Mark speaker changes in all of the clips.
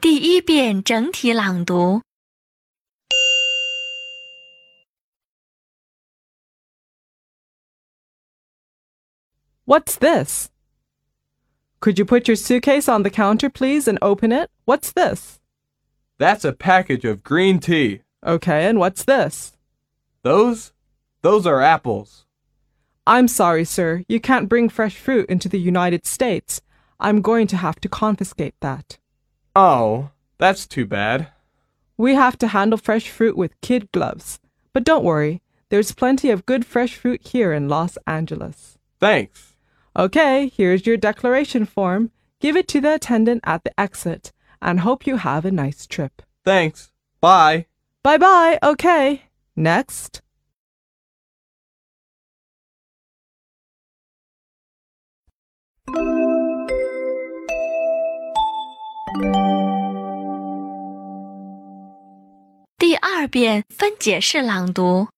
Speaker 1: 第一遍整体朗读。
Speaker 2: What's this? Could you put your suitcase on the counter, please, and open it? What's this?
Speaker 3: That's a package of green tea.
Speaker 2: Okay, and what's this?
Speaker 3: Those? Those are apples.
Speaker 2: I'm sorry, sir. You can't bring fresh fruit into the United States. I'm going to have to confiscate that.
Speaker 3: Oh, that's too bad.
Speaker 2: We have to handle fresh fruit with kid gloves. But don't worry, there's plenty of good fresh fruit here in Los Angeles.
Speaker 3: Thanks.
Speaker 2: Okay, here's your declaration form. Give it to the attendant at the exit and hope you have a nice trip.
Speaker 3: Thanks. Bye.
Speaker 2: Bye bye. Okay. Next.《
Speaker 1: 第二遍分解式朗读。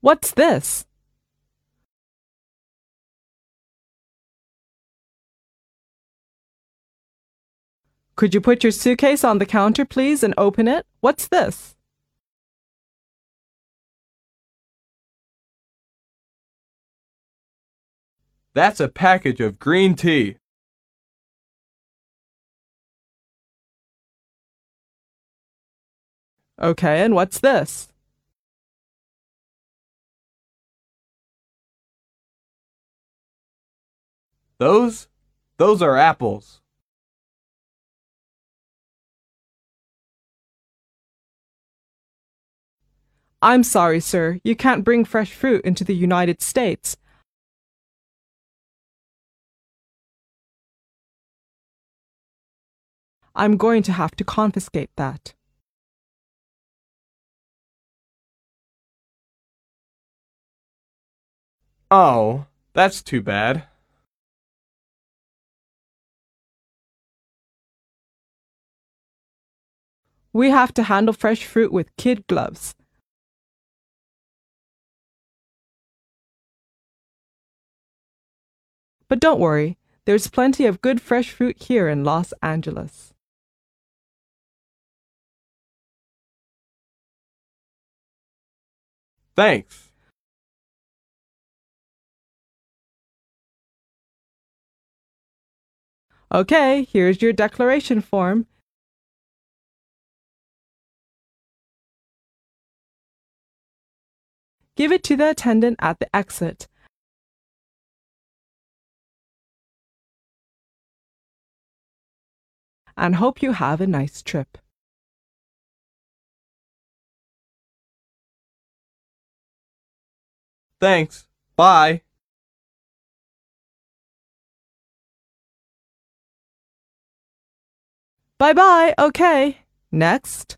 Speaker 2: What's this? Could you put your suitcase on the counter, please, and open it? What's this?
Speaker 3: That's a package of green tea.
Speaker 2: Okay, and what's this?
Speaker 3: Those? Those are apples.
Speaker 2: I'm sorry, sir. You can't bring fresh fruit into the United States. I'm going to have to confiscate that.
Speaker 3: Oh, that's too bad.
Speaker 2: We have to handle fresh fruit with kid gloves. But don't worry, there's plenty of good fresh fruit here in Los Angeles.
Speaker 3: Thanks.
Speaker 2: Okay, here's your declaration form. Give it to the attendant at the exit. And hope you have a nice trip.
Speaker 3: Thanks. Bye.
Speaker 2: Bye bye. Okay. Next.《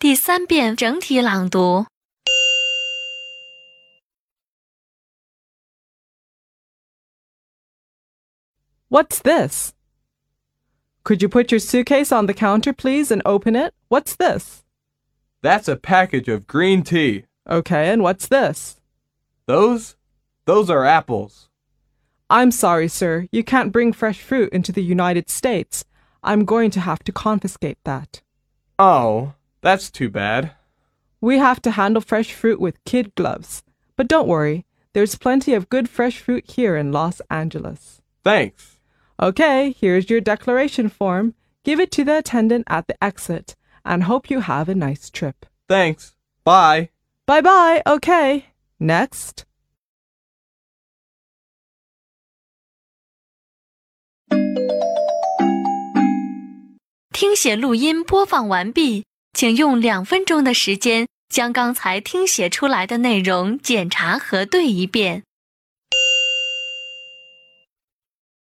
Speaker 1: 第三遍整体朗读。
Speaker 2: What's this? Could you put your suitcase on the counter, please, and open it? What's this?
Speaker 3: That's a package of green tea.
Speaker 2: Okay, and what's this?
Speaker 3: Those? Those are apples.
Speaker 2: I'm sorry, sir. You can't bring fresh fruit into the United States. I'm going to have to confiscate that.
Speaker 3: Oh, that's too bad.
Speaker 2: We have to handle fresh fruit with kid gloves. But don't worry, there's plenty of good fresh fruit here in Los Angeles.
Speaker 3: Thanks.
Speaker 2: Okay, here's your declaration form. Give it to the attendant at the exit and hope you have a nice trip.
Speaker 3: Thanks. Bye.
Speaker 2: Bye bye. Okay. Next.